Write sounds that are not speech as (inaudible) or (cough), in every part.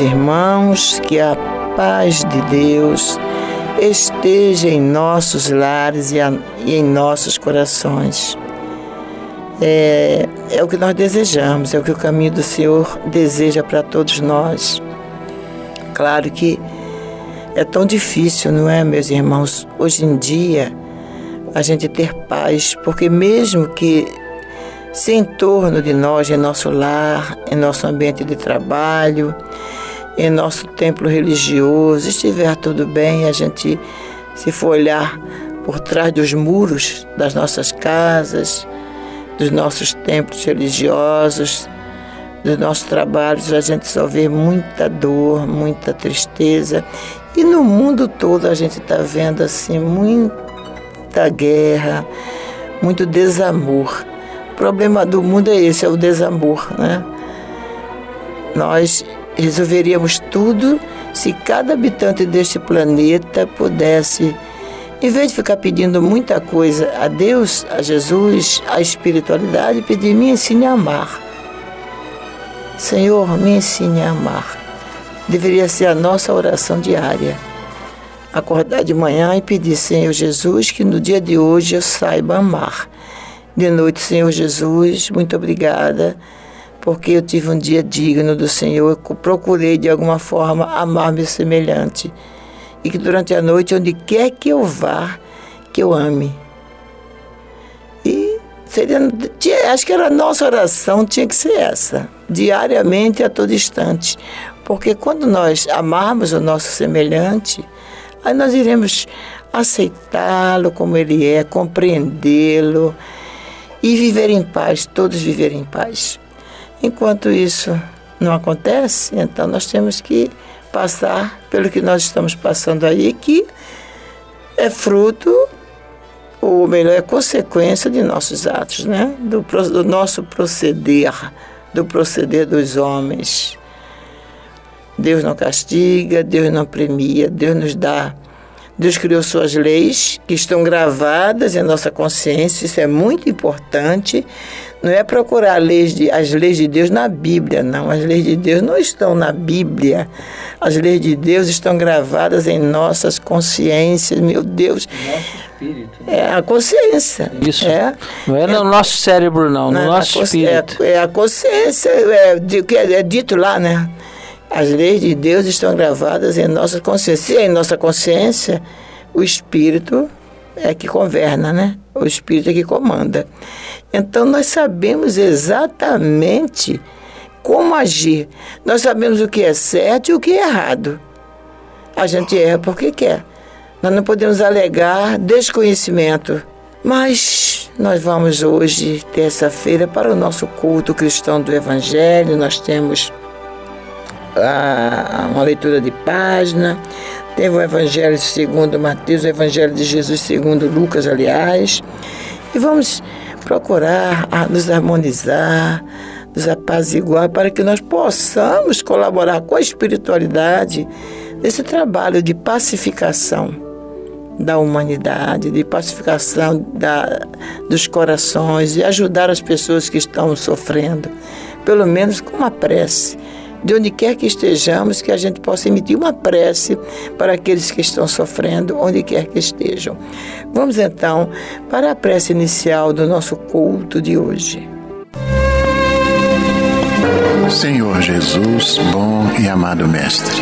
Meus irmãos, que a paz de Deus esteja em nossos lares e, a, e em nossos corações. É, é o que nós desejamos, é o que o caminho do Senhor deseja para todos nós. Claro que é tão difícil, não é, meus irmãos, hoje em dia, a gente ter paz, porque mesmo que se em torno de nós, em nosso lar, em nosso ambiente de trabalho, em nosso templo religioso, estiver tudo bem, a gente, se for olhar por trás dos muros das nossas casas, dos nossos templos religiosos, dos nossos trabalhos, a gente só vê muita dor, muita tristeza. E no mundo todo a gente está vendo assim muita guerra, muito desamor. O problema do mundo é esse, é o desamor, né? Nós resolveríamos tudo se cada habitante deste planeta pudesse, em vez de ficar pedindo muita coisa a Deus, a Jesus, a espiritualidade, pedir: me ensine a amar. Senhor, me ensine a amar. Deveria ser a nossa oração diária. Acordar de manhã e pedir, Senhor Jesus, que no dia de hoje eu saiba amar. De noite, Senhor Jesus, muito obrigada, porque eu tive um dia digno do Senhor. Eu procurei de alguma forma amar meu semelhante. E que durante a noite, onde quer que eu vá, que eu ame. E seria, acho que era a nossa oração, tinha que ser essa, diariamente a todo instante. Porque quando nós amarmos o nosso semelhante, aí nós iremos aceitá-lo como ele é, compreendê-lo e viver em paz, todos viver em paz. Enquanto isso não acontece, então nós temos que passar pelo que nós estamos passando aí, que é fruto, ou melhor, é consequência de nossos atos, né? do, do nosso proceder, do proceder dos homens. Deus não castiga, Deus não premia, Deus nos dá. Deus criou suas leis que estão gravadas em nossa consciência, isso é muito importante. Não é procurar leis de, as leis de Deus na Bíblia, não. As leis de Deus não estão na Bíblia. As leis de Deus estão gravadas em nossas consciências, meu Deus. Nosso espírito. É a consciência. Isso. É, Não é no nosso cérebro, não, no nosso espírito. É, é a consciência, é, é, é dito lá, né? As leis de Deus estão gravadas em nossa consciência. E em nossa consciência, o Espírito é que governa, né? O Espírito é que comanda. Então, nós sabemos exatamente como agir. Nós sabemos o que é certo e o que é errado. A gente erra porque quer. Nós não podemos alegar desconhecimento. Mas nós vamos hoje, terça-feira, para o nosso culto cristão do Evangelho. Nós temos ah, uma leitura de página. Teve o Evangelho segundo Mateus, o Evangelho de Jesus segundo Lucas, aliás. E vamos procurar nos harmonizar, nos apaziguar, para que nós possamos colaborar com a espiritualidade nesse trabalho de pacificação da humanidade, de pacificação da, dos corações e ajudar as pessoas que estão sofrendo, pelo menos com uma prece. De onde quer que estejamos, que a gente possa emitir uma prece para aqueles que estão sofrendo, onde quer que estejam. Vamos então para a prece inicial do nosso culto de hoje. Senhor Jesus, bom e amado Mestre,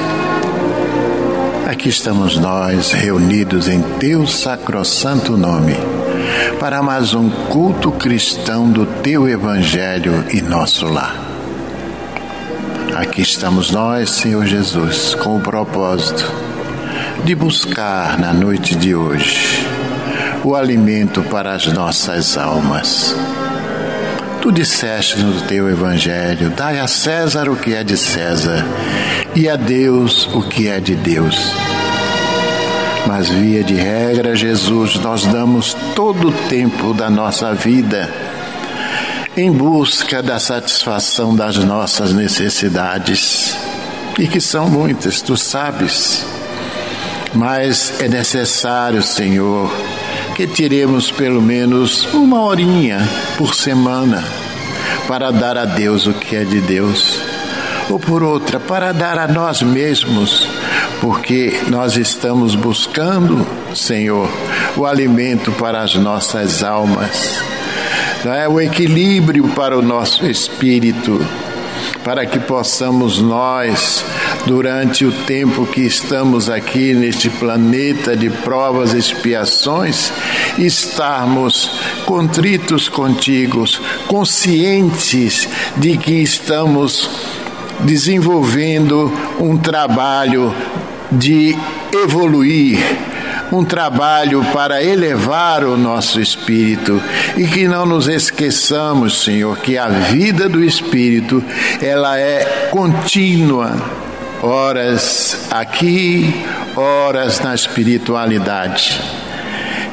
aqui estamos nós reunidos em Teu sacrossanto nome para mais um culto cristão do Teu Evangelho e nosso lar. Aqui estamos nós, Senhor Jesus, com o propósito de buscar na noite de hoje o alimento para as nossas almas Tu disseste no teu evangelho: dai a César o que é de César e a Deus o que é de Deus. Mas, via de regra, Jesus, nós damos todo o tempo da nossa vida em busca da satisfação das nossas necessidades, e que são muitas, tu sabes. Mas é necessário, Senhor, que tiremos pelo menos uma horinha por semana para dar a Deus o que é de Deus, ou por outra, para dar a nós mesmos, porque nós estamos buscando, Senhor, o alimento para as nossas almas, não é? O equilíbrio para o nosso espírito para que possamos nós, durante o tempo que estamos aqui neste planeta de provas e expiações, estarmos contritos contigo, conscientes de que estamos desenvolvendo um trabalho de evoluir um trabalho para elevar o nosso espírito. E que não nos esqueçamos, Senhor, que a vida do espírito ela é contínua, horas aqui, horas na espiritualidade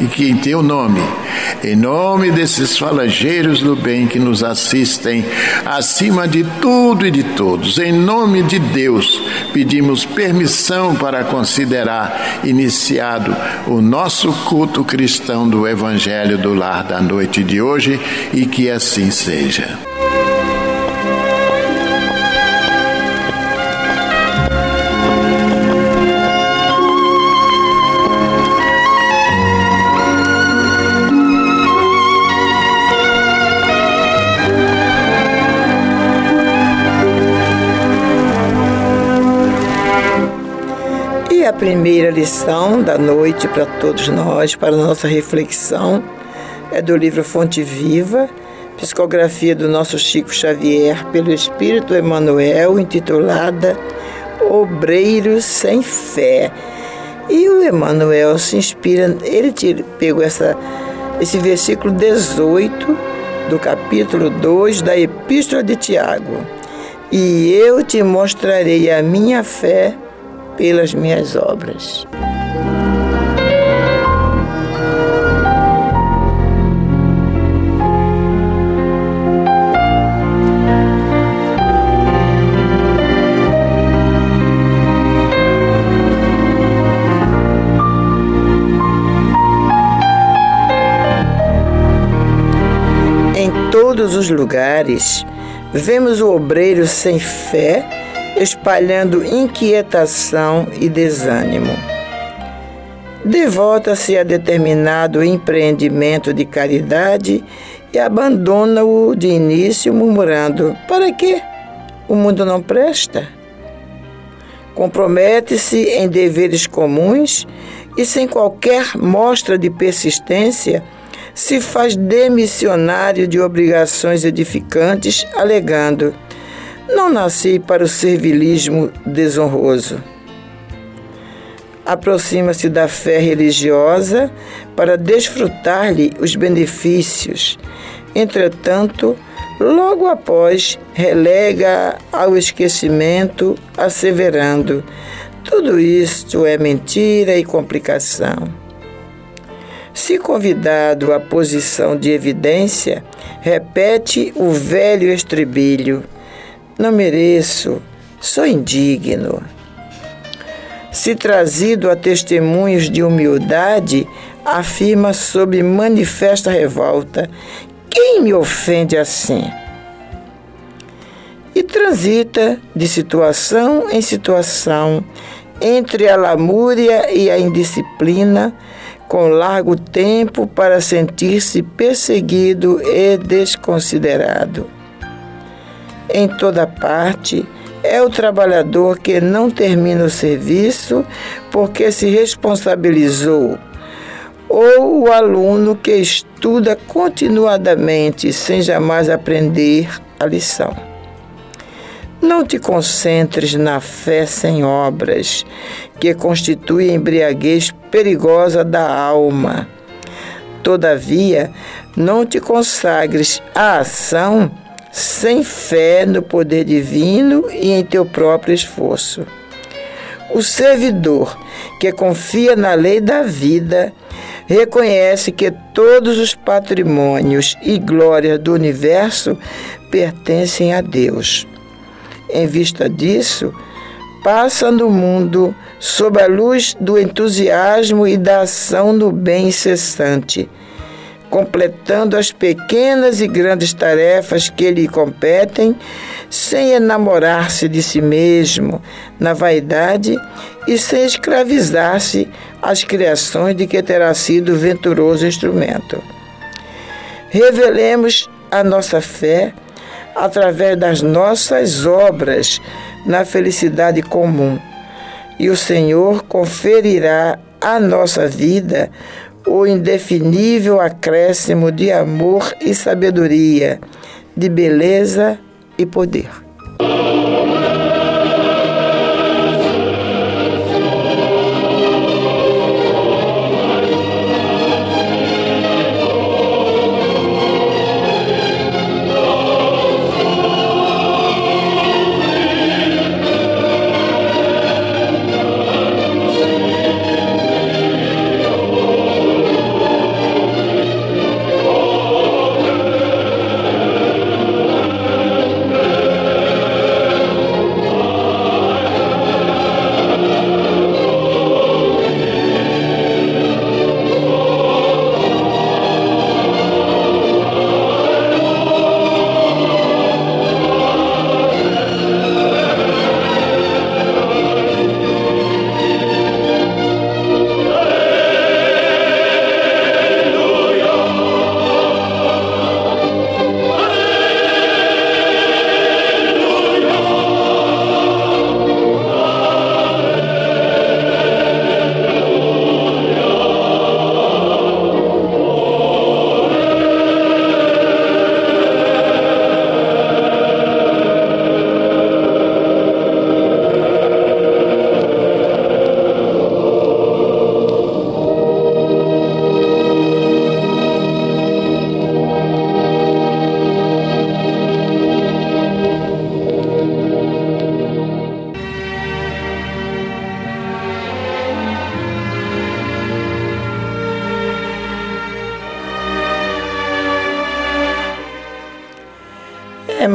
e que em teu nome, em nome desses falangeiros do bem que nos assistem, acima de tudo e de todos, em nome de Deus, pedimos permissão para considerar iniciado o nosso culto cristão do Evangelho do Lar da noite de hoje e que assim seja. Primeira lição da noite para todos nós, para nossa reflexão, é do livro Fonte Viva, psicografia do nosso Chico Xavier, pelo Espírito Emmanuel, intitulada Obreiros sem Fé. E o Emmanuel se inspira, ele pegou essa, esse versículo 18 do capítulo 2 da Epístola de Tiago. E eu te mostrarei a minha fé pelas minhas obras. Em todos os lugares, vemos o obreiro sem fé espalhando inquietação e desânimo. Devota-se a determinado empreendimento de caridade e abandona-o de início, murmurando: Para quê? O mundo não presta? Compromete-se em deveres comuns e, sem qualquer mostra de persistência, se faz demissionário de obrigações edificantes, alegando: não nasci para o servilismo desonroso. Aproxima-se da fé religiosa para desfrutar-lhe os benefícios. Entretanto, Logo após, relega ao esquecimento, asseverando: tudo isto é mentira e complicação. Se convidado à posição de evidência, repete o velho estribilho: Não mereço, sou indigno. Se trazido a testemunhos de humildade, afirma sob manifesta revolta: Quem me ofende assim? E transita de situação em situação, entre a lamúria e a indisciplina, com largo tempo para sentir-se perseguido e desconsiderado. Em toda parte, é o trabalhador que não termina o serviço porque se responsabilizou, ou o aluno que estuda continuadamente sem jamais aprender a lição. Não te concentres na fé sem obras, que constitui embriaguez perigosa da alma. Todavia, não te consagres à ação sem fé no poder divino e em teu próprio esforço. O servidor que confia na lei da vida reconhece que todos os patrimônios e glórias do universo pertencem a Deus. Em vista disso, passa no mundo sob a luz do entusiasmo e da ação no bem incessante, completando as pequenas e grandes tarefas que lhe competem, sem enamorar-se de si mesmo na vaidade e sem escravizar-se às criações de que terá sido venturoso instrumento. Revelemos a nossa fé através das nossas obras na felicidade comum. E o Senhor conferirá à nossa vida o indefinível acréscimo de amor e sabedoria, de beleza e poder.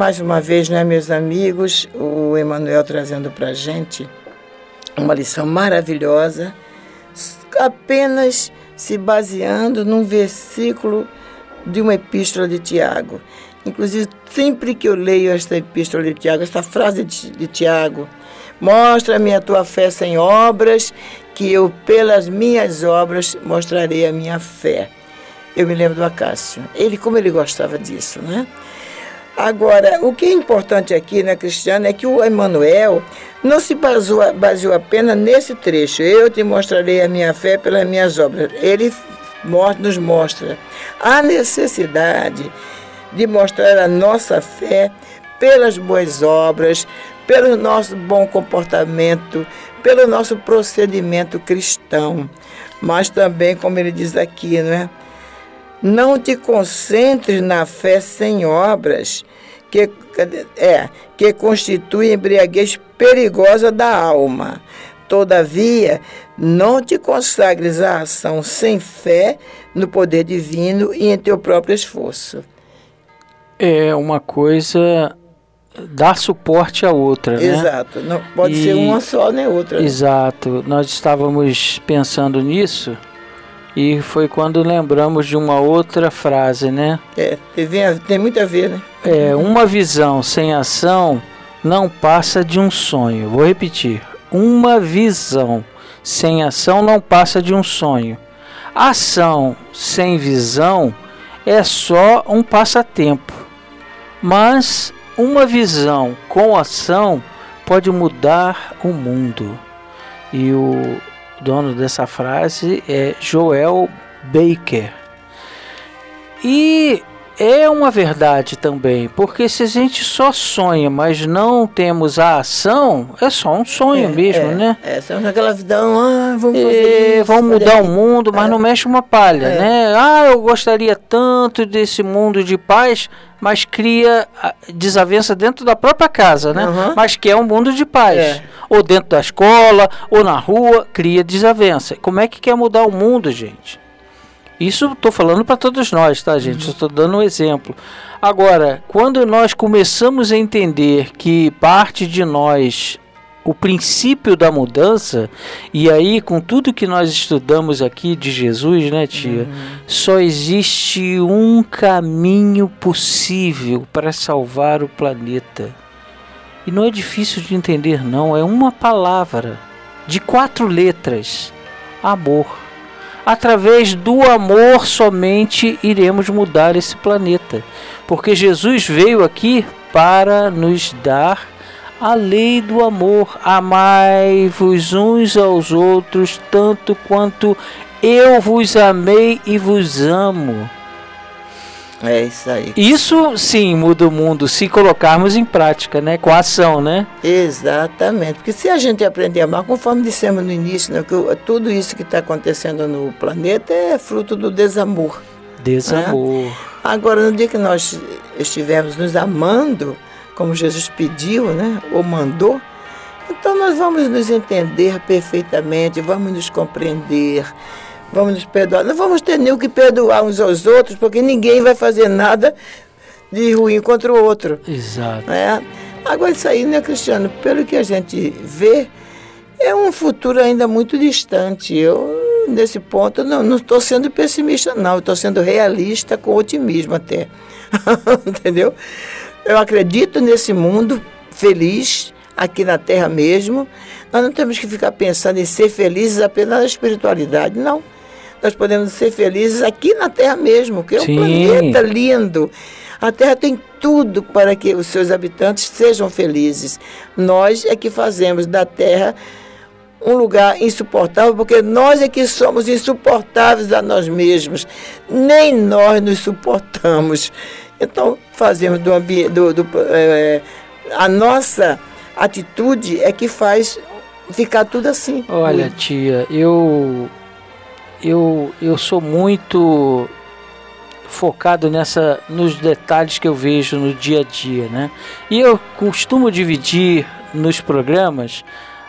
Mais uma vez, né, meus amigos, o Emanuel trazendo para gente uma lição maravilhosa, apenas se baseando num versículo de uma epístola de Tiago. Inclusive, sempre que eu leio esta epístola de Tiago, esta frase de, de Tiago, mostra-me a tua fé sem obras, que eu, pelas minhas obras, mostrarei a minha fé. Eu me lembro do Acácio. Ele, como ele gostava disso, né? Agora, o que é importante aqui, né, Cristiano, é que o Emmanuel não se baseou, baseou apenas nesse trecho. Eu te mostrarei a minha fé pelas minhas obras. Ele nos mostra a necessidade de mostrar a nossa fé pelas boas obras, pelo nosso bom comportamento, pelo nosso procedimento cristão. Mas também, como ele diz aqui, não é? Não te concentres na fé sem obras, que, é, que constitui embriaguez perigosa da alma. Todavia, não te consagres à ação sem fé no poder divino e em teu próprio esforço. É uma coisa dar suporte à outra, né? Exato. Não pode e, ser uma só nem outra. Né? Exato. Nós estávamos pensando nisso e foi quando lembramos de uma outra frase, né? É, tem, tem muito a ver, né? É, uma visão sem ação não passa de um sonho. Vou repetir. Uma visão sem ação não passa de um sonho. Ação sem visão é só um passatempo. Mas uma visão com ação pode mudar o mundo. E o dono dessa frase é Joel Baker. E é uma verdade também, porque se a gente só sonha, mas não temos a ação, é só um sonho é, mesmo, é, né? É, só aquela vidão, ah, vamos fazer isso, Vamos mudar o mundo, mas é. não mexe uma palha, é. né? Ah, eu gostaria tanto desse mundo de paz, mas cria desavença dentro da própria casa, né? Uhum. Mas que é um mundo de paz. É. Ou dentro da escola, ou na rua, cria desavença. Como é que quer mudar o mundo, gente? Isso estou falando para todos nós, tá, gente? Estou uhum. dando um exemplo. Agora, quando nós começamos a entender que parte de nós o princípio da mudança, e aí com tudo que nós estudamos aqui de Jesus, né, tia? Uhum. Só existe um caminho possível para salvar o planeta. E não é difícil de entender, não. É uma palavra de quatro letras: amor. Através do amor somente iremos mudar esse planeta. Porque Jesus veio aqui para nos dar a lei do amor. Amai-vos uns aos outros, tanto quanto eu vos amei e vos amo. É isso aí. Isso sim muda o mundo se colocarmos em prática, né? Com a ação, né? Exatamente. Porque se a gente aprender a amar, conforme dissemos no início, né, que tudo isso que está acontecendo no planeta é fruto do desamor. Desamor. Né? Agora, no dia que nós estivermos nos amando, como Jesus pediu, né? Ou mandou, então nós vamos nos entender perfeitamente, vamos nos compreender vamos nos perdoar. Não vamos ter nem o que perdoar uns aos outros, porque ninguém vai fazer nada de ruim contra o outro. Exato. É? Agora, isso aí, né, Cristiano? Pelo que a gente vê, é um futuro ainda muito distante. Eu, nesse ponto, não estou sendo pessimista, não. Estou sendo realista com otimismo até. (laughs) Entendeu? Eu acredito nesse mundo feliz, aqui na Terra mesmo. Nós não temos que ficar pensando em ser felizes apenas na espiritualidade, não nós podemos ser felizes aqui na Terra mesmo, que é um planeta lindo. A Terra tem tudo para que os seus habitantes sejam felizes. Nós é que fazemos da Terra um lugar insuportável, porque nós é que somos insuportáveis a nós mesmos. Nem nós nos suportamos. Então, fazemos do ambiente. Do, do, é, a nossa atitude é que faz ficar tudo assim. Olha, tia, eu eu, eu sou muito focado nessa nos detalhes que eu vejo no dia a dia, né? E eu costumo dividir nos programas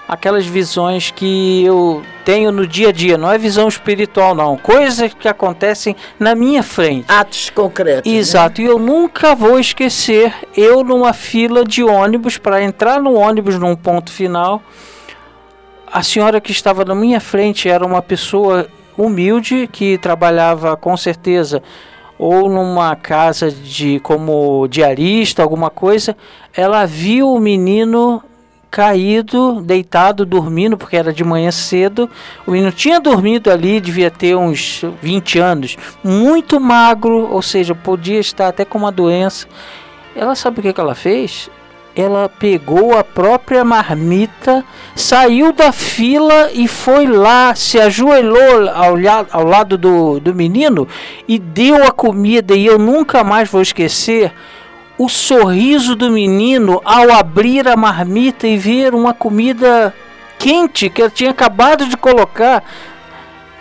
aquelas visões que eu tenho no dia a dia, não é visão espiritual não, coisas que acontecem na minha frente. Atos concretos. Né? Exato, né? e eu nunca vou esquecer eu numa fila de ônibus para entrar no ônibus num ponto final. A senhora que estava na minha frente era uma pessoa humilde que trabalhava com certeza ou numa casa de como diarista, alguma coisa, ela viu o menino caído, deitado, dormindo, porque era de manhã cedo. O menino tinha dormido ali, devia ter uns 20 anos, muito magro, ou seja, podia estar até com uma doença. Ela sabe o que, que ela fez? Ela pegou a própria marmita, saiu da fila e foi lá, se ajoelhou ao, ao lado do, do menino e deu a comida. E eu nunca mais vou esquecer o sorriso do menino ao abrir a marmita e ver uma comida quente que ela tinha acabado de colocar.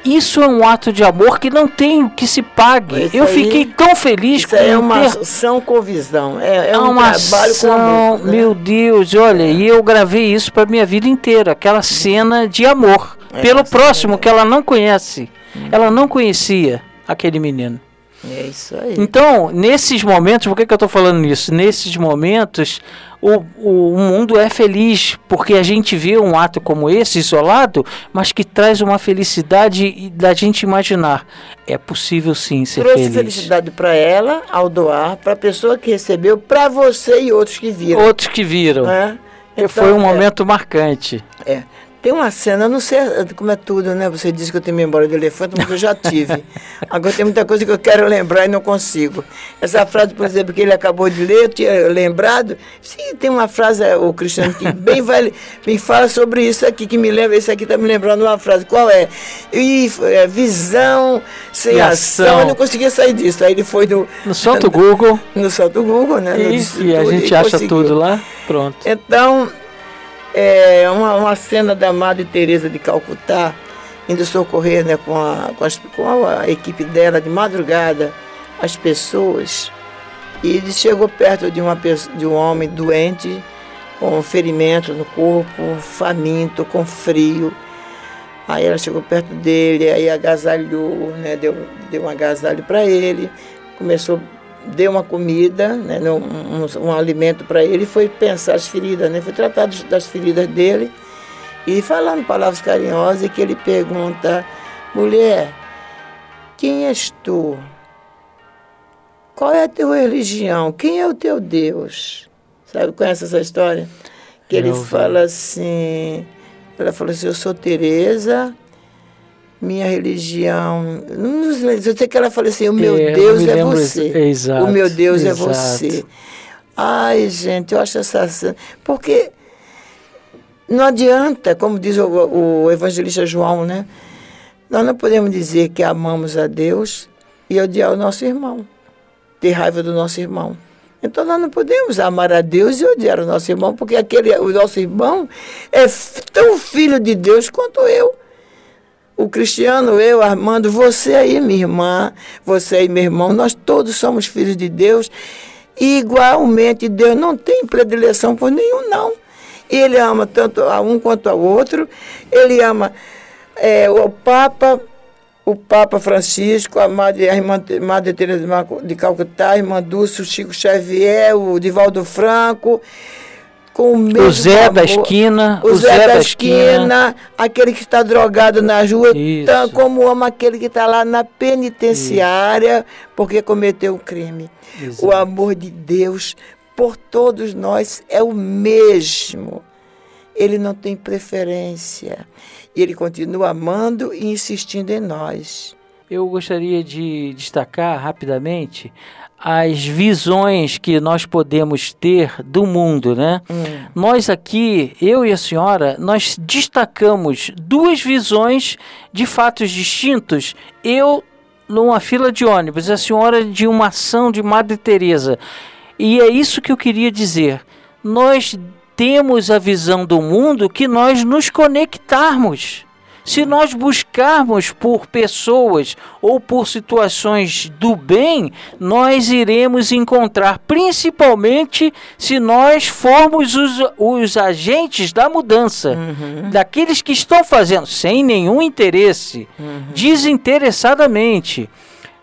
Isso é um ato de amor que não tem que se pague. Eu aí, fiquei tão feliz isso é uma ter... ação com visão. É, é um uma trabalho ação, com amor. Né? Meu Deus, olha, é. e eu gravei isso para minha vida inteira, aquela cena de amor é, pelo próximo que ela não conhece. Ela não conhecia aquele menino. É isso aí. Então, nesses momentos, por que, que eu estou falando isso? Nesses momentos, o, o, o, mundo é feliz porque a gente vê um ato como esse, isolado, mas que traz uma felicidade da gente imaginar. É possível sim ser Trouxe feliz. felicidade para ela ao doar, para a pessoa que recebeu, para você e outros que viram. Outros que viram. É? Então, foi um é. momento marcante. É. Tem uma cena, não sei como é tudo, né? Você disse que eu tenho memória de elefante, mas eu já tive. (laughs) Agora tem muita coisa que eu quero lembrar e não consigo. Essa frase, por exemplo, que ele acabou de ler, eu tinha lembrado. Sim, tem uma frase, é, o Cristiano, que bem vai, me fala sobre isso aqui, que me lembra, esse aqui está me lembrando uma frase. Qual é? E, é visão sem ação. ação. Eu não conseguia sair disso. Aí ele foi no. No Santo Google. (laughs) No Santo Google, né? Isso, e a gente acha conseguiu. tudo lá. Pronto. Então é, uma, uma cena da Madre Teresa de Calcutá, indo socorrer né, com, a, com, as, com a equipe dela de madrugada as pessoas. E ele chegou perto de, uma, de um homem doente, com ferimento no corpo, faminto, com frio. Aí ela chegou perto dele, aí agasalhou, né, deu, deu um agasalho para ele, começou deu uma comida, né, um, um, um alimento para ele foi pensar as feridas, né, foi tratar das feridas dele e falando palavras carinhosas que ele pergunta, mulher, quem és tu? Qual é a tua religião? Quem é o teu Deus? Sabe, conhece essa história? Que ele fala assim, ela falou assim, eu sou Teresa, minha religião. Eu sei que ela falou assim: o meu é, Deus é você. Exato, o meu Deus é exato. é você. Ai, gente, eu acho essa. Porque não adianta, como diz o, o evangelista João, né? Nós não podemos dizer que amamos a Deus e odiar o nosso irmão, ter raiva do nosso irmão. Então nós não podemos amar a Deus e odiar o nosso irmão, porque aquele, o nosso irmão é tão filho de Deus quanto eu o Cristiano, eu, Armando, você aí, minha irmã, você aí, meu irmão, nós todos somos filhos de Deus. E igualmente Deus não tem predileção por nenhum, não. Ele ama tanto a um quanto ao outro. Ele ama é, o Papa, o Papa Francisco, a Madre, a irmã, Madre Teresa de Calcutá, a irmã Dulce, o Chico Xavier, o Divaldo Franco com o mesmo O Zé amor. da esquina. O, o Zé, Zé, da, esquina, esquina, aquele que está drogado na rua, tão como ama aquele que está lá na penitenciária Isso. porque cometeu um crime. Exato. O amor de Deus por todos nós é o mesmo. Ele não tem preferência. E ele continua amando e insistindo em nós. Eu gostaria de destacar rapidamente as visões que nós podemos ter do mundo, né? Hum. Nós aqui, eu e a senhora, nós destacamos duas visões de fatos distintos. Eu numa fila de ônibus, a senhora de uma ação de Madre Teresa. E é isso que eu queria dizer. Nós temos a visão do mundo que nós nos conectarmos. Se nós buscarmos por pessoas ou por situações do bem, nós iremos encontrar, principalmente se nós formos os, os agentes da mudança, uhum. daqueles que estão fazendo sem nenhum interesse, uhum. desinteressadamente.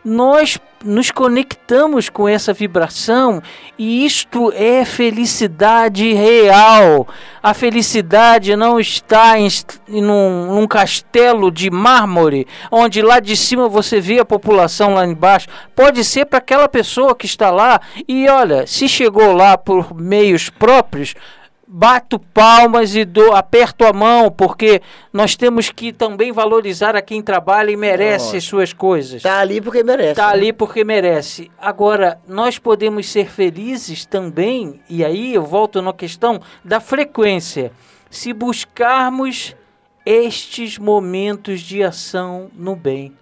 Nós nos conectamos com essa vibração e isto é felicidade real. A felicidade não está em, num, num, castelo de mármore, onde lá de cima você vê a população lá embaixo. Pode ser para aquela pessoa que está lá e olha, se chegou lá por meios próprios, bato palmas e dou, aperto a mão, porque nós temos que também valorizar a quem trabalha e merece Nossa. suas coisas. Está ali porque merece. Está né? ali porque merece. Agora, nós podemos ser felizes também, e aí eu volto na questão da frequência. Se buscarmos estes momentos de ação no bem.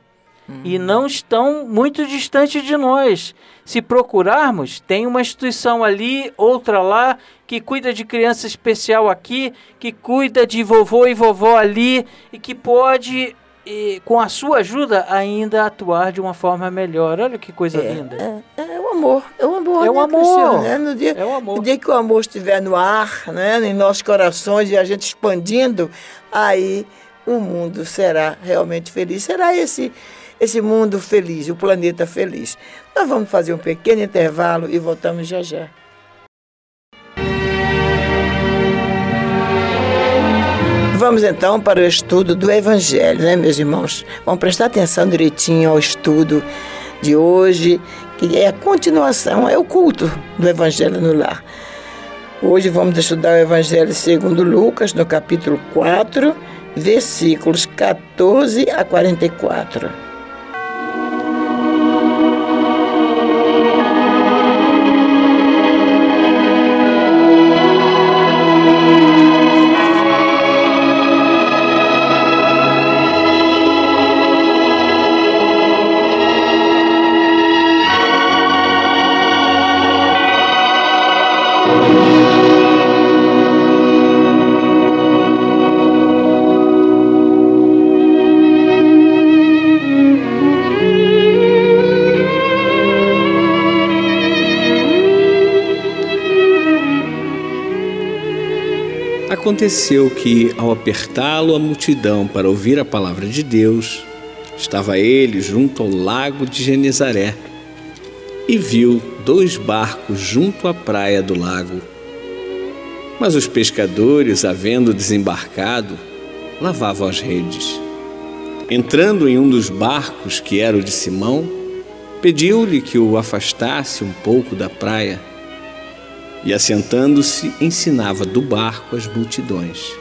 E não estão muito distantes de nós. Se procurarmos, tem uma instituição ali, outra lá, que cuida de criança especial aqui, que cuida de vovô e vovó ali, e que pode e, com a sua ajuda, ainda atuar de uma forma melhor. Olha que coisa é, linda. É, é, o amor. É o amor. É o né, amor. Né? No, dia, é o amor. no dia que o amor estiver no ar, né? em nossos corações e a gente expandindo, aí o mundo será realmente feliz. Será esse, esse mundo feliz, o planeta feliz. Nós vamos fazer um pequeno intervalo e voltamos já já. Vamos então para o estudo do Evangelho, né, meus irmãos? Vamos prestar atenção direitinho ao estudo de hoje, que é a continuação, é o culto do Evangelho no lar. Hoje vamos estudar o Evangelho segundo Lucas, no capítulo 4, versículos 14 a 44. Aconteceu que, ao apertá-lo a multidão para ouvir a palavra de Deus, estava ele junto ao lago de Genezaré e viu dois barcos junto à praia do lago. Mas os pescadores, havendo desembarcado, lavavam as redes. Entrando em um dos barcos, que era o de Simão, pediu-lhe que o afastasse um pouco da praia e, assentando-se, ensinava do barco as multidões.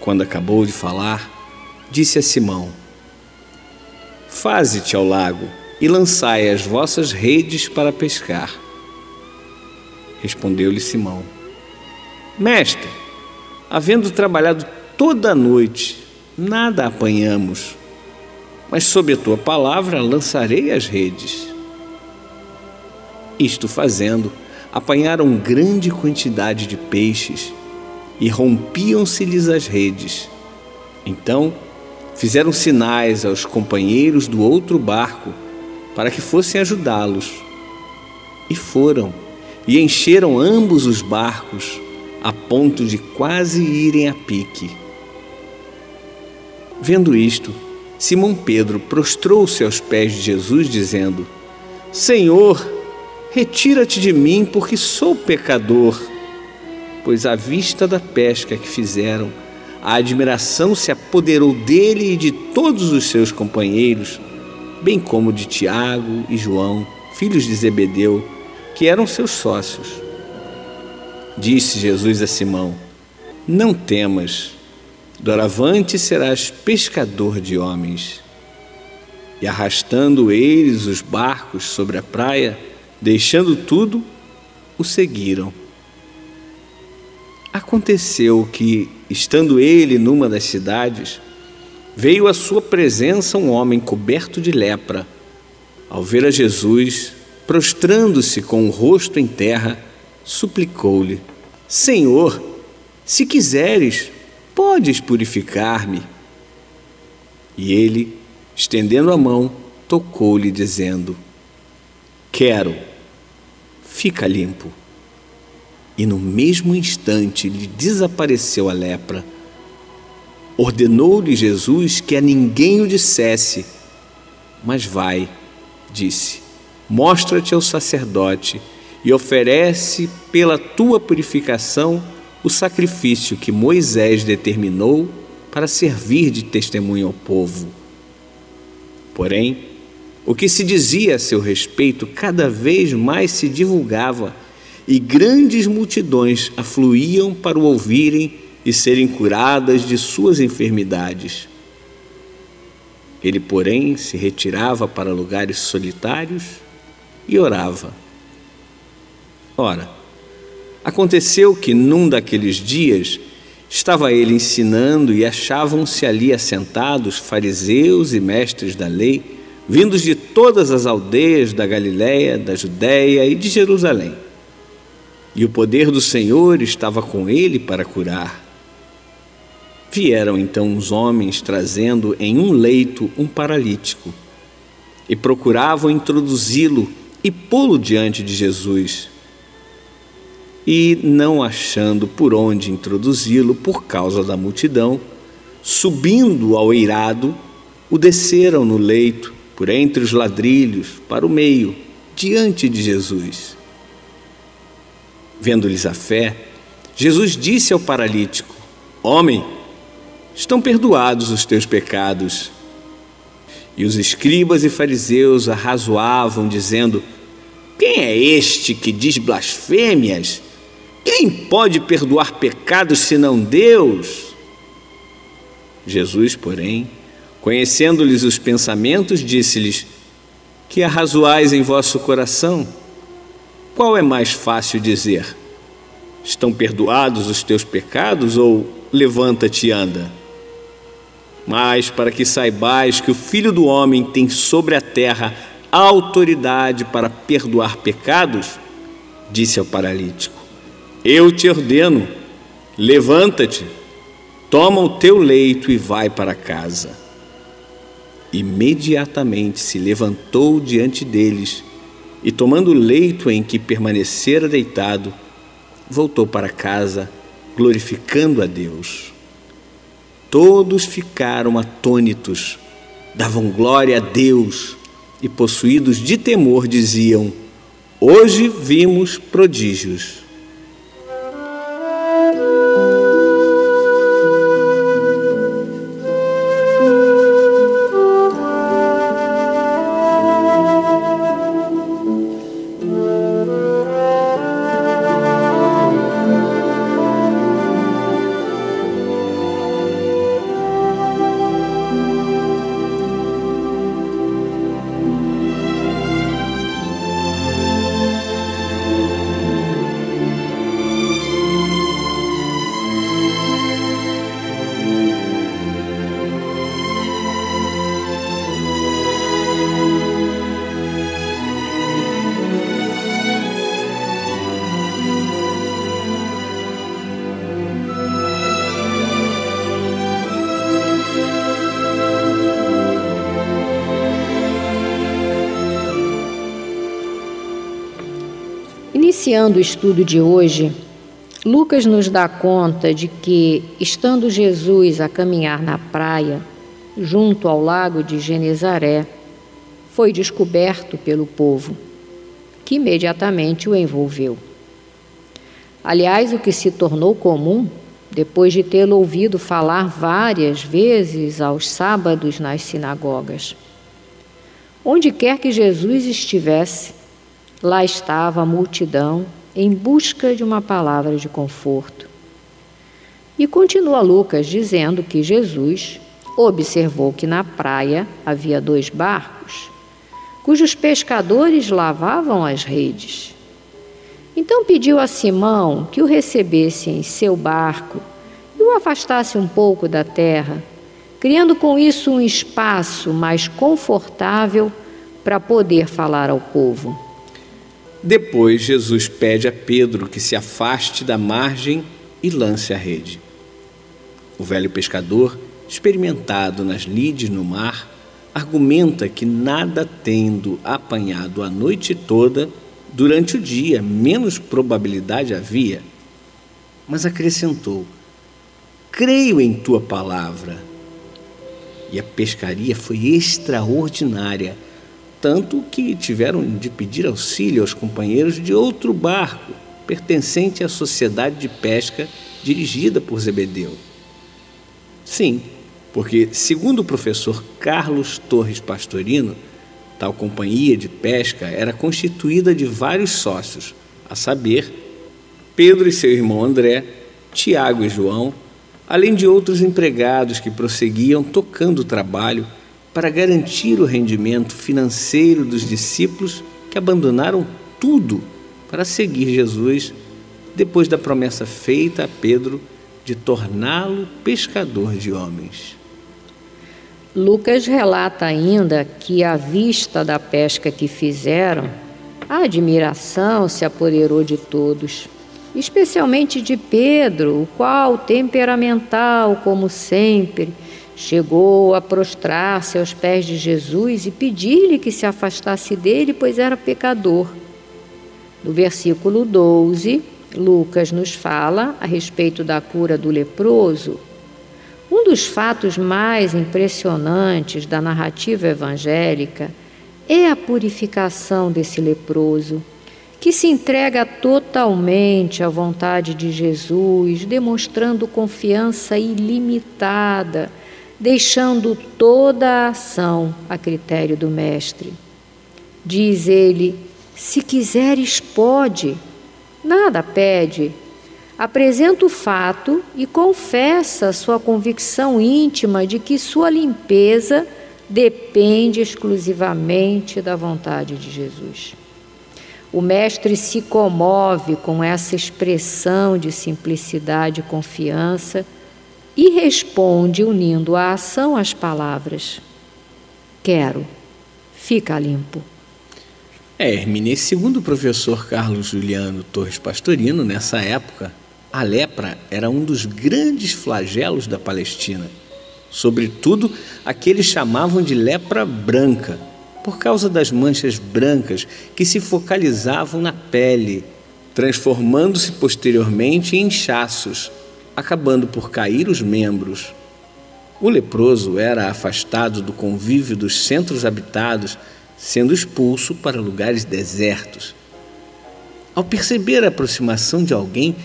Quando acabou de falar, disse a Simão: Faze-te ao lago e lançai as vossas redes para pescar. Respondeu-lhe Simão: Mestre, havendo trabalhado toda a noite, nada apanhamos, mas sob a tua palavra lançarei as redes. Isto fazendo, apanharam grande quantidade de peixes e rompiam-se-lhes as redes. Então fizeram sinais aos companheiros do outro barco para que fossem ajudá-los. E foram, e encheram ambos os barcos a ponto de quase irem a pique. Vendo isto, Simão Pedro prostrou-se aos pés de Jesus, dizendo: Senhor, Retira-te de mim, porque sou pecador. Pois à vista da pesca que fizeram, a admiração se apoderou dele e de todos os seus companheiros, bem como de Tiago e João, filhos de Zebedeu, que eram seus sócios. Disse Jesus a Simão: Não temas, doravante serás pescador de homens. E arrastando eles os barcos sobre a praia, Deixando tudo, o seguiram. Aconteceu que, estando ele numa das cidades, veio à sua presença um homem coberto de lepra. Ao ver a Jesus, prostrando-se com o rosto em terra, suplicou-lhe: Senhor, se quiseres, podes purificar-me. E ele, estendendo a mão, tocou-lhe, dizendo: Quero fica limpo. E no mesmo instante lhe desapareceu a lepra. Ordenou-lhe Jesus que a ninguém o dissesse, mas vai, disse, mostra-te ao sacerdote e oferece pela tua purificação o sacrifício que Moisés determinou para servir de testemunho ao povo. Porém, o que se dizia a seu respeito cada vez mais se divulgava e grandes multidões afluíam para o ouvirem e serem curadas de suas enfermidades. Ele, porém, se retirava para lugares solitários e orava. Ora, aconteceu que num daqueles dias estava ele ensinando e achavam-se ali assentados fariseus e mestres da lei vindos de todas as aldeias da Galiléia, da Judéia e de Jerusalém. E o poder do Senhor estava com ele para curar. Vieram então uns homens trazendo em um leito um paralítico e procuravam introduzi-lo e pô-lo diante de Jesus. E, não achando por onde introduzi-lo por causa da multidão, subindo ao eirado, o desceram no leito, por entre os ladrilhos, para o meio, diante de Jesus. Vendo-lhes a fé, Jesus disse ao paralítico: Homem, estão perdoados os teus pecados. E os escribas e fariseus arrazoavam, dizendo: Quem é este que diz blasfêmias? Quem pode perdoar pecados senão Deus? Jesus, porém, conhecendo-lhes os pensamentos, disse-lhes: Que arrazoais em vosso coração? Qual é mais fácil dizer? Estão perdoados os teus pecados ou levanta-te e anda? mas para que saibais que o Filho do Homem tem sobre a terra autoridade para perdoar pecados, disse ao paralítico: Eu te ordeno, levanta-te, toma o teu leito e vai para casa. Imediatamente se levantou diante deles e, tomando o leito em que permanecera deitado, voltou para casa, glorificando a Deus. Todos ficaram atônitos, davam glória a Deus e, possuídos de temor, diziam: Hoje vimos prodígios. Iniciando o estudo de hoje, Lucas nos dá conta de que, estando Jesus a caminhar na praia, junto ao lago de Genezaré, foi descoberto pelo povo, que imediatamente o envolveu. Aliás, o que se tornou comum, depois de tê-lo ouvido falar várias vezes aos sábados nas sinagogas. Onde quer que Jesus estivesse, Lá estava a multidão em busca de uma palavra de conforto. E continua Lucas dizendo que Jesus observou que na praia havia dois barcos, cujos pescadores lavavam as redes. Então pediu a Simão que o recebesse em seu barco e o afastasse um pouco da terra, criando com isso um espaço mais confortável para poder falar ao povo. Depois, Jesus pede a Pedro que se afaste da margem e lance a rede. O velho pescador, experimentado nas lides no mar, argumenta que nada tendo apanhado a noite toda, durante o dia menos probabilidade havia, mas acrescentou: Creio em tua palavra. E a pescaria foi extraordinária tanto que tiveram de pedir auxílio aos companheiros de outro barco pertencente à sociedade de pesca dirigida por Zebedeu. Sim, porque, segundo o professor Carlos Torres Pastorino, tal companhia de pesca era constituída de vários sócios, a saber, Pedro e seu irmão André, Tiago e João, além de outros empregados que prosseguiam tocando o trabalho para garantir o rendimento financeiro dos discípulos que abandonaram tudo para seguir Jesus depois da promessa feita a Pedro de torná-lo pescador de homens. Lucas relata ainda que, à vista da pesca que fizeram, a admiração se apoderou de todos. especialmente de Pedro, o qual, temperamental como sempre, chegou a prostrar-se aos pés de Jesus e pedir-lhe que se afastasse dele, pois era pecador. No versículo 12, Lucas nos fala a respeito da cura do leproso. Um dos fatos mais impressionantes da narrativa evangélica é a purificação desse leproso, que se entrega totalmente à vontade de Jesus, demonstrando confiança ilimitada, deixando toda a ação a critério do Mestre. Diz ele: Se quiseres, pode, nada pede. Apresenta o fato e confessa sua convicção íntima de que sua limpeza depende exclusivamente da vontade de Jesus. O Mestre se comove com essa expressão de simplicidade e confiança e responde unindo a ação às palavras: Quero, fica limpo. É, Hermine, segundo o professor Carlos Juliano Torres Pastorino, nessa época, a lepra era um dos grandes flagelos da Palestina. Sobretudo a que eles chamavam de lepra branca, por causa das manchas brancas que se focalizavam na pele, transformando-se posteriormente em inchaços, acabando por cair os membros. O leproso era afastado do convívio dos centros habitados, sendo expulso para lugares desertos. Ao perceber a aproximação de alguém,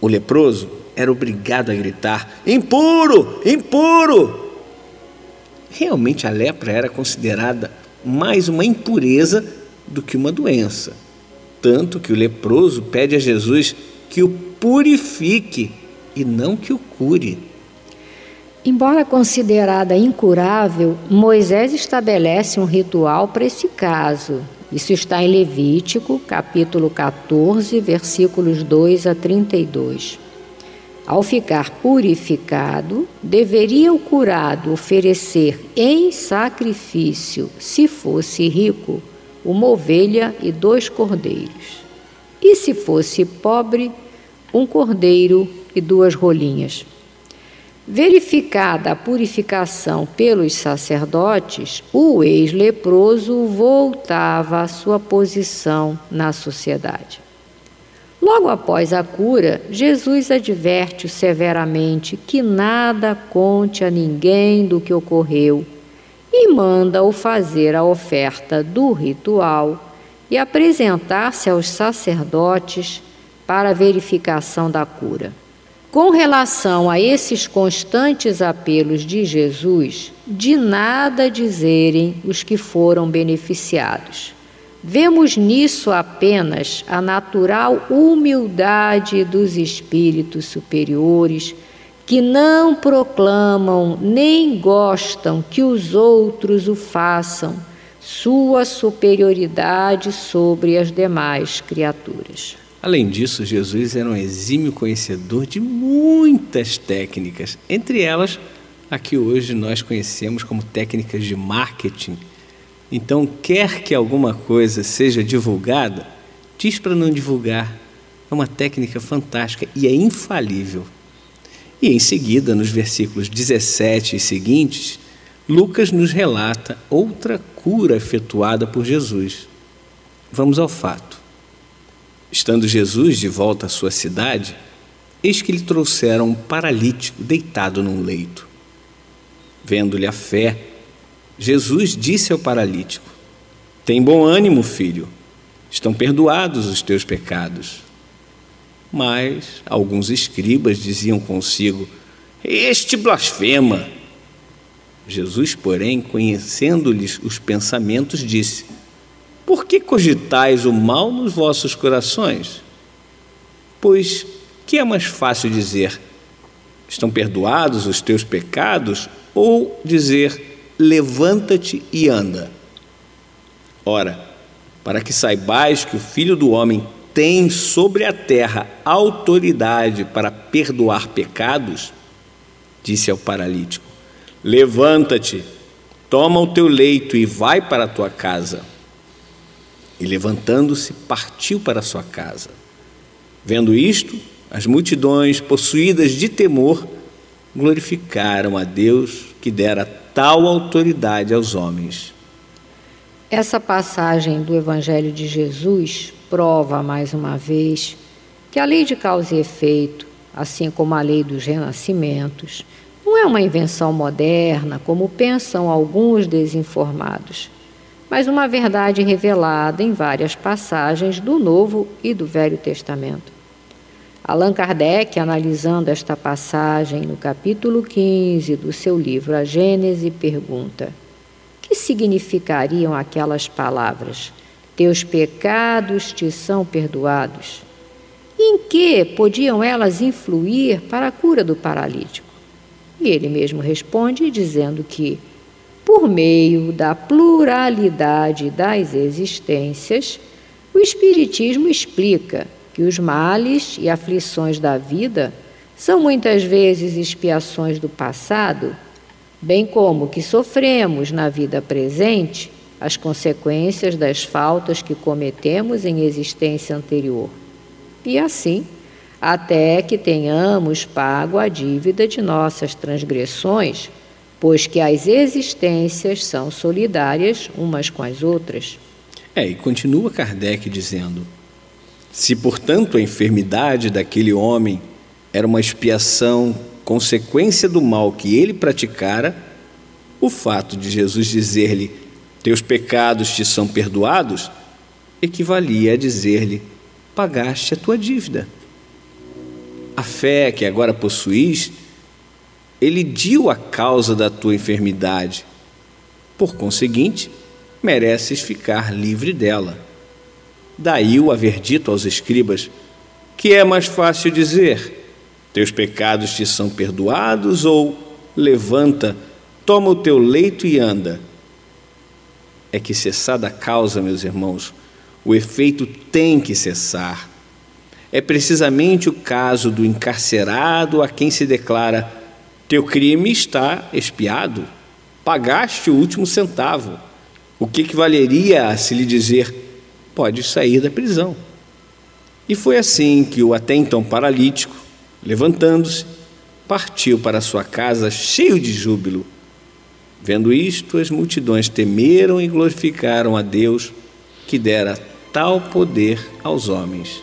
o leproso era obrigado a gritar: impuro, impuro! Realmente a lepra era considerada mais uma impureza do que uma doença. Tanto que o leproso pede a Jesus que o purifique e não que o cure. Embora considerada incurável, Moisés estabelece um ritual para esse caso. Isso está em Levítico, capítulo 14, versículos 2 a 32. Ao ficar purificado, deveria o curado oferecer em sacrifício, se fosse rico, uma ovelha e dois cordeiros. E se fosse pobre, um cordeiro e duas rolinhas. Verificada a purificação pelos sacerdotes, o ex-leproso voltava à sua posição na sociedade. Logo após a cura, Jesus adverte severamente que nada conte a ninguém do que ocorreu e manda-o fazer a oferta do ritual e apresentar-se aos sacerdotes para verificação da cura. Com relação a esses constantes apelos de Jesus, de nada dizerem os que foram beneficiados. Vemos nisso apenas a natural humildade dos espíritos superiores que não proclamam nem gostam que os outros o façam, sua superioridade sobre as demais criaturas. Além disso, Jesus era um exímio conhecedor de muitas técnicas, entre elas a que hoje nós conhecemos como técnicas de marketing então, quer que alguma coisa seja divulgada, diz para não divulgar. É uma técnica fantástica e é infalível. E em seguida, nos versículos 17 e seguintes, Lucas nos relata outra cura efetuada por Jesus. Vamos ao fato. Estando Jesus de volta à sua cidade, eis que lhe trouxeram um paralítico deitado num leito. Vendo-lhe a fé, Jesus disse ao paralítico: Tem bom ânimo, filho, estão perdoados os teus pecados. Mas alguns escribas diziam consigo: Este blasfema. Jesus, porém, conhecendo-lhes os pensamentos, disse: Por que cogitais o mal nos vossos corações? Pois que é mais fácil dizer: Estão perdoados os teus pecados? Ou dizer: levanta-te e anda. Ora, para que saibais que o Filho do Homem tem sobre a terra autoridade para perdoar pecados, disse ao paralítico: Levanta-te, toma o teu leito e vai para a tua casa. E levantando-se, partiu para sua casa. Vendo isto, as multidões, possuídas de temor, glorificaram a Deus que dera tal autoridade aos homens. Essa passagem do Evangelho de Jesus prova mais uma vez que a lei de causa e efeito, assim como a lei dos renascimentos, não é uma invenção moderna, como pensam alguns desinformados, mas uma verdade revelada em várias passagens do Novo e do Velho Testamento. Allan Kardec, analisando esta passagem no capítulo 15 do seu livro A Gênese, pergunta: Que significariam aquelas palavras? Teus pecados te são perdoados. E em que podiam elas influir para a cura do paralítico? E ele mesmo responde dizendo que, por meio da pluralidade das existências, o Espiritismo explica que os males e aflições da vida são muitas vezes expiações do passado, bem como que sofremos na vida presente as consequências das faltas que cometemos em existência anterior. E assim, até que tenhamos pago a dívida de nossas transgressões, pois que as existências são solidárias umas com as outras. É, e continua Kardec dizendo: se, portanto, a enfermidade daquele homem era uma expiação, consequência do mal que ele praticara, o fato de Jesus dizer-lhe: Teus pecados te são perdoados, equivalia a dizer-lhe: Pagaste a tua dívida. A fé que agora possuís, ele deu a causa da tua enfermidade. Por conseguinte, mereces ficar livre dela. Daí o haver dito aos escribas: Que é mais fácil dizer: Teus pecados te são perdoados, ou levanta, toma o teu leito e anda. É que cessada a causa, meus irmãos, o efeito tem que cessar. É precisamente o caso do encarcerado a quem se declara: Teu crime está expiado, pagaste o último centavo. O que, que valeria se lhe dizer: pode sair da prisão. E foi assim que o até então paralítico, levantando-se, partiu para sua casa cheio de júbilo. Vendo isto, as multidões temeram e glorificaram a Deus que dera tal poder aos homens.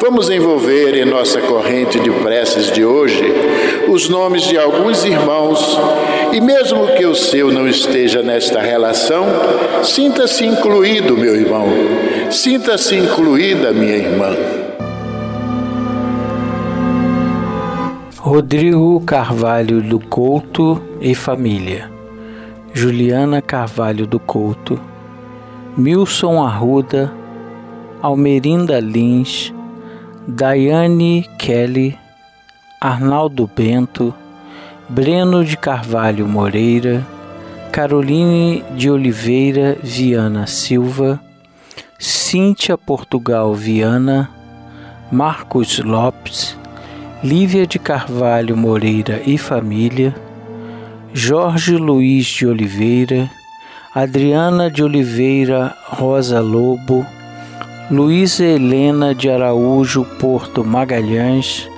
Vamos envolver em nossa corrente de preces de hoje os nomes de alguns irmãos e, mesmo que o seu não esteja nesta relação, sinta-se incluído, meu irmão, sinta-se incluída, minha irmã. Rodrigo Carvalho do Couto e família. Juliana Carvalho do Couto, Milson Arruda, Almerinda Lins, Daiane Kelly, Arnaldo Bento, Breno de Carvalho Moreira, Caroline de Oliveira Viana Silva, Cíntia Portugal Viana, Marcos Lopes, Lívia de Carvalho Moreira e família, Jorge Luiz de Oliveira, Adriana de Oliveira Rosa Lobo, Luísa Helena de Araújo Porto Magalhães,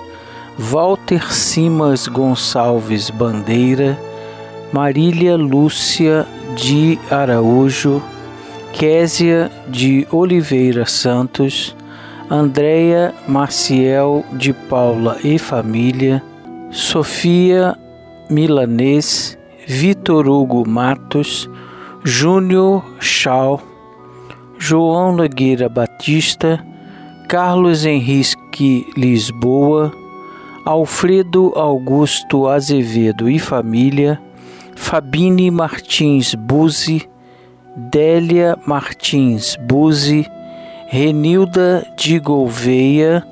Walter Simas Gonçalves Bandeira, Marília Lúcia de Araújo, Késia de Oliveira Santos, Andréia Maciel de Paula e família, Sofia Milanês, Vitor Hugo Matos, Júnior Chau, João Nogueira Batista, Carlos Henrique Lisboa, Alfredo Augusto Azevedo e família, Fabine Martins Buzi, Délia Martins Buzi, Renilda de Gouveia,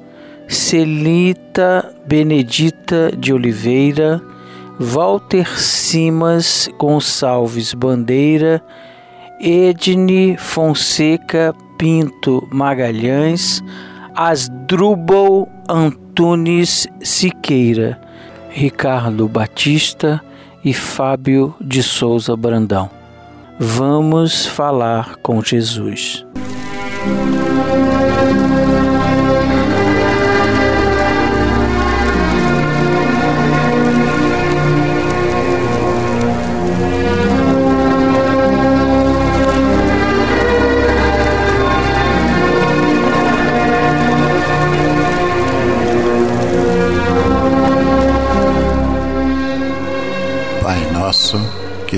Celita Benedita de Oliveira, Walter Simas Gonçalves Bandeira, Edne Fonseca Pinto Magalhães, Asdrubal Antunes Siqueira, Ricardo Batista e Fábio de Souza Brandão. Vamos falar com Jesus.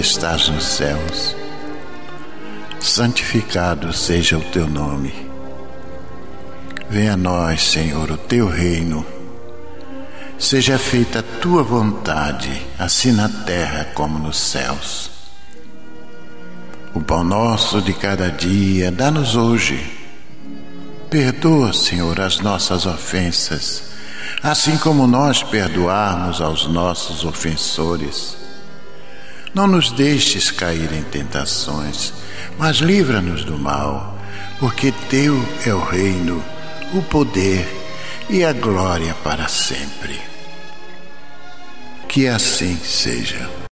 Que estás nos céus, santificado seja o teu nome. Venha a nós, Senhor, o teu reino. Seja feita a tua vontade, assim na terra como nos céus. O pão nosso de cada dia, dá-nos hoje. Perdoa, Senhor, as nossas ofensas, assim como nós perdoarmos aos nossos ofensores não nos deixes cair em tentações, mas livra-nos do mal, porque Teu é o reino, o poder e a glória para sempre. Que assim seja.